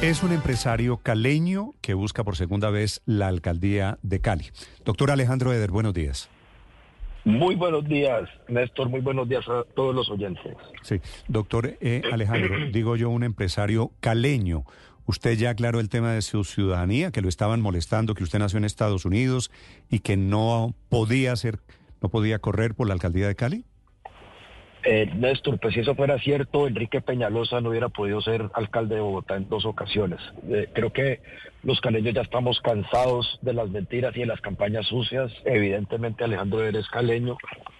Es un empresario caleño que busca por segunda vez la alcaldía de Cali. Doctor Alejandro Eder, buenos días. Muy buenos días, Néstor. Muy buenos días a todos los oyentes. Sí, doctor eh, Alejandro, digo yo un empresario caleño. Usted ya aclaró el tema de su ciudadanía, que lo estaban molestando, que usted nació en Estados Unidos y que no podía ser, no podía correr por la alcaldía de Cali. Eh, Néstor, pues si eso fuera cierto, Enrique Peñalosa no hubiera podido ser alcalde de Bogotá en dos ocasiones. Eh, creo que los caleños ya estamos cansados de las mentiras y de las campañas sucias. Evidentemente Alejandro eres caleño.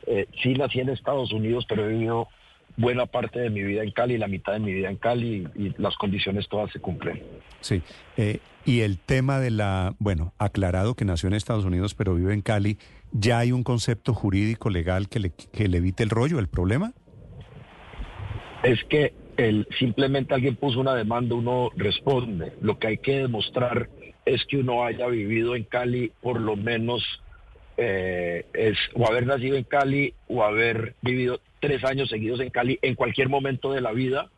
Eh, sí nací en Estados Unidos, pero he vivido buena parte de mi vida en Cali, la mitad de mi vida en Cali y, las condiciones todas se cumplen. Sí, eh, y el tema de la, bueno, aclarado que nació en Estados Unidos pero vive en Cali, ¿ya hay un concepto jurídico legal que le, que le evite el rollo, el problema? Es que el, simplemente alguien puso una demanda, uno responde. Lo que hay que demostrar es que uno haya vivido en Cali por lo menos eh, es o haber nacido en Cali o haber vivido tres años seguidos en Cali en cualquier momento de la vida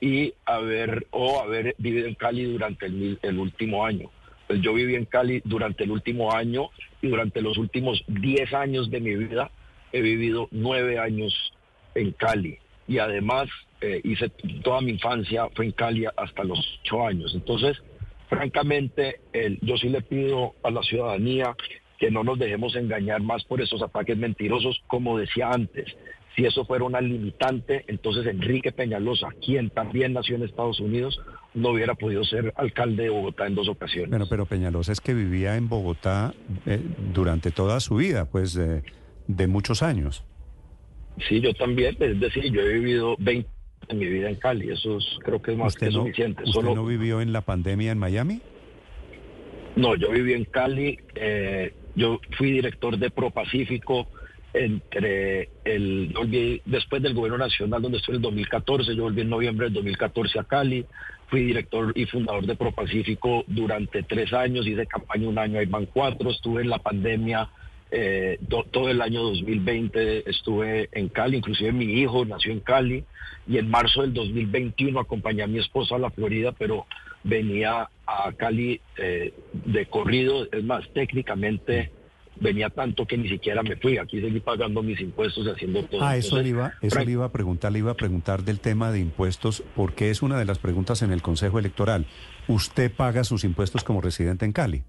y haber o haber vivido en Cali durante el, el último año. Pues yo viví en Cali durante el último año y durante los últimos diez años de mi vida he vivido nueve años en Cali y además eh, hice toda mi infancia fue en Cali hasta los ocho años. Entonces, francamente, yo sí le pido a la ciudadanía que no nos dejemos engañar más por esos ataques mentirosos, como decía antes. Si eso fuera una limitante, entonces Enrique Peñalosa, quien también nació en Estados Unidos, no hubiera podido ser alcalde de Bogotá en dos ocasiones. Bueno, pero Peñalosa es que vivía en Bogotá eh, durante toda su vida, pues de muchos años. Sí, yo también, es decir, yo he vivido 20 en mi vida en Cali, eso creo que es más que suficiente. ¿Usted no vivió en la pandemia en Miami? No, yo viví en Cali, eh, yo fui director de ProPacífico entre el, volví, después del gobierno nacional donde estuve en el 2014, yo volví en noviembre del 2014 a Cali, fui director y fundador de ProPacífico durante tres años, hice campaña un año, ahí van cuatro, estuve en la pandemia eh, todo el año 2020 estuve en Cali, inclusive mi hijo nació en Cali y en marzo del 2021 acompañé a mi esposa a la Florida, pero venía a Cali eh, de corrido, es más, técnicamente venía tanto que ni siquiera me fui, aquí seguí pagando mis impuestos y haciendo todo. Ah, eso, le iba, eso le iba a preguntar, le iba a preguntar del tema de impuestos, porque es una de las preguntas en el Consejo Electoral. ¿Usted paga sus impuestos como residente en Cali?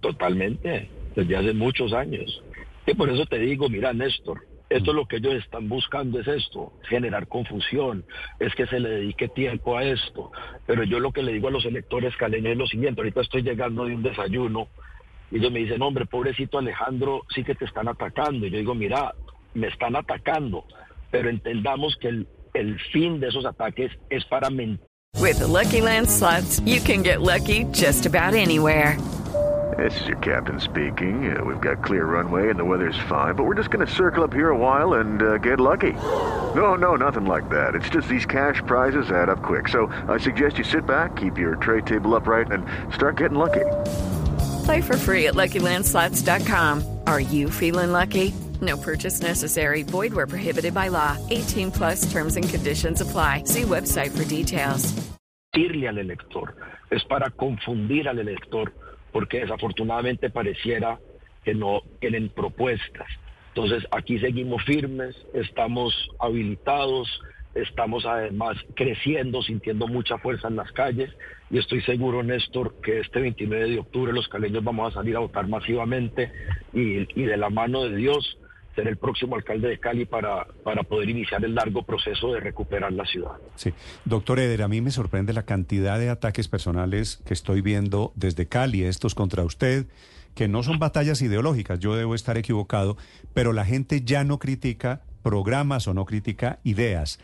Totalmente, desde hace muchos años. Y por eso te digo, mira, Néstor, esto es lo que ellos están buscando, es esto, generar confusión, es que se le dedique tiempo a esto. Pero yo lo que le digo a los electores caleños es lo siguiente, ahorita estoy llegando de un desayuno y ellos me dicen, hombre, pobrecito Alejandro, sí que te están atacando. Y yo digo, mira, me están atacando, pero entendamos que el, el fin de esos ataques es para mentir. With Lucky Land slots, you can get lucky just about anywhere. This is your captain speaking. Uh, we've got clear runway and the weather's fine, but we're just going to circle up here a while and uh, get lucky. No, no, nothing like that. It's just these cash prizes add up quick. So I suggest you sit back, keep your tray table upright, and start getting lucky. Play for free at LuckyLandSlots.com. Are you feeling lucky? No purchase necessary. Void where prohibited by law. 18 plus terms and conditions apply. See website for details. Al elector. Es para confundir al elector. porque desafortunadamente pareciera que no tienen propuestas. Entonces aquí seguimos firmes, estamos habilitados, estamos además creciendo, sintiendo mucha fuerza en las calles y estoy seguro, Néstor, que este 29 de octubre los caleños vamos a salir a votar masivamente y, y de la mano de Dios ser el próximo alcalde de Cali para, para poder iniciar el largo proceso de recuperar la ciudad. Sí, doctor Eder, a mí me sorprende la cantidad de ataques personales que estoy viendo desde Cali, estos contra usted, que no son batallas ideológicas, yo debo estar equivocado, pero la gente ya no critica programas o no critica ideas.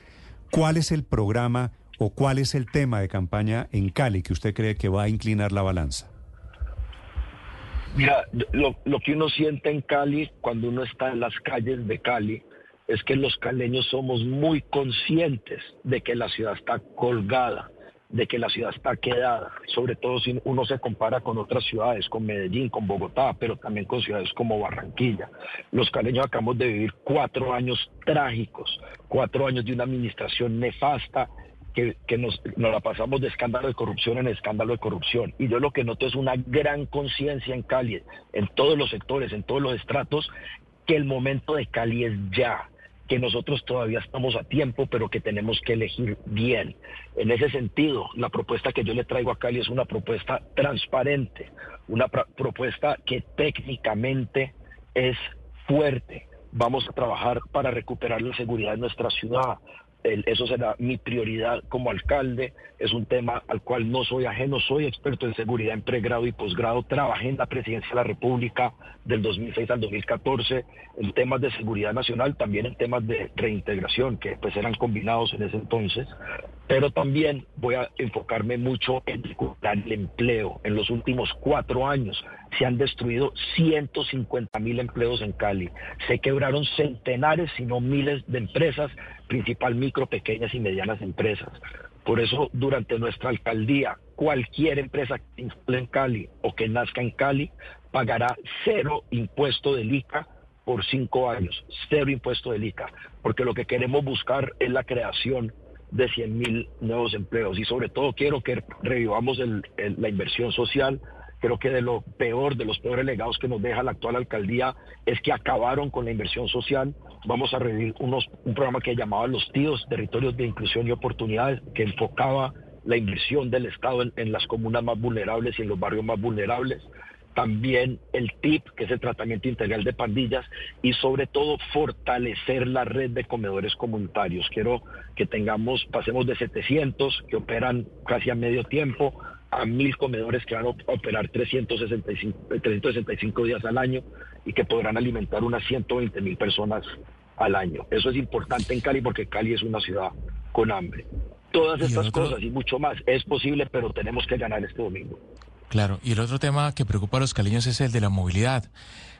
¿Cuál es el programa ¿O cuál es el tema de campaña en Cali que usted cree que va a inclinar la balanza? Mira, lo, que uno siente en Cali cuando uno está en las calles de Cali es que los caleños somos muy conscientes de que la ciudad está colgada, de que la ciudad está quedada, sobre todo si uno se compara con otras ciudades, con Medellín, con Bogotá, pero también con ciudades como Barranquilla. Los caleños acabamos de vivir cuatro años trágicos, cuatro años de una administración nefasta que, nos, nos, la pasamos de escándalo de corrupción en escándalo de corrupción. Y yo lo que noto es una gran conciencia en Cali, en todos los sectores, en todos los estratos, que el momento de Cali es ya que nosotros todavía estamos a tiempo, pero que tenemos que elegir bien. En ese sentido, la propuesta que yo le traigo a Cali es una propuesta transparente, una propuesta que técnicamente es fuerte. Vamos a trabajar para recuperar la seguridad de nuestra ciudad, eso será mi prioridad como alcalde. Es un tema al cual no soy ajeno, soy experto en seguridad en pregrado y posgrado. Trabajé en la presidencia de la República del 2006 al 2014 en temas de seguridad nacional, también en temas de reintegración, que pues eran combinados en ese entonces. Pero también voy a enfocarme mucho en recuperar el empleo. En los últimos cuatro años se han destruido 150 mil empleos en Cali. Se quebraron centenares, si no miles de empresas principal micro, pequeñas y medianas empresas. Por eso, durante nuestra alcaldía, cualquier empresa que instale en Cali o que nazca en Cali pagará cero impuesto del ICA por cinco años, cero impuesto del ICA, porque lo que queremos buscar es la creación de 100 mil nuevos empleos. Y sobre todo quiero que revivamos la inversión social, Creo que de lo peor, de los peores legados que nos deja la actual alcaldía es que acabaron con la inversión social. Vamos a revivir unos, un programa que llamaba Los Tíos, Territorios de Inclusión y Oportunidades, que enfocaba la inversión del Estado en, las comunas más vulnerables y en los barrios más vulnerables también el TIP, que es el tratamiento integral de pandillas, y sobre todo fortalecer la red de comedores comunitarios. Quiero que tengamos, pasemos de 700 que operan casi a medio tiempo a mil comedores que van a operar 365, 365 días al año y que podrán alimentar unas 120 mil personas al año. Eso es importante en Cali porque Cali es una ciudad con hambre. Todas estas cosas y mucho más es posible, pero tenemos que ganar este domingo. Claro, y el otro tema que preocupa a los caliños es el de la movilidad.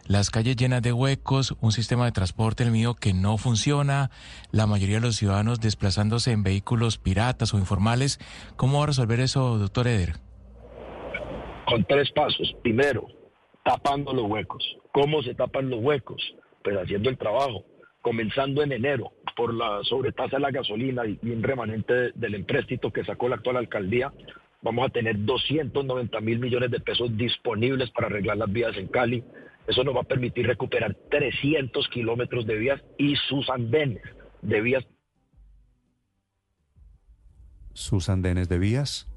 Las calles llenas de huecos, un sistema de transporte el mío que no funciona, la mayoría de los ciudadanos desplazándose en vehículos piratas o informales. ¿Cómo va a resolver eso, doctor Eder? Con tres pasos. Primero, tapando los huecos. ¿Cómo se tapan los huecos? Pues haciendo el trabajo. Comenzando en enero por la sobretasa de la gasolina y un remanente del empréstito que sacó la actual alcaldía, vamos a tener 290 mil millones de pesos disponibles para arreglar las vías en Cali. Eso nos va a permitir recuperar 300 kilómetros de vías y sus andenes de vías. ¿Sus andenes de vías?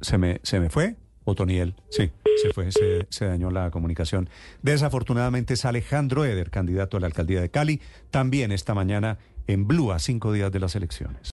¿Se me, se me fue? Otoniel, sí, se fue, se, se, dañó la comunicación. Desafortunadamente es Alejandro Eder, candidato a la alcaldía de Cali, también esta mañana en Blue a cinco días de las elecciones.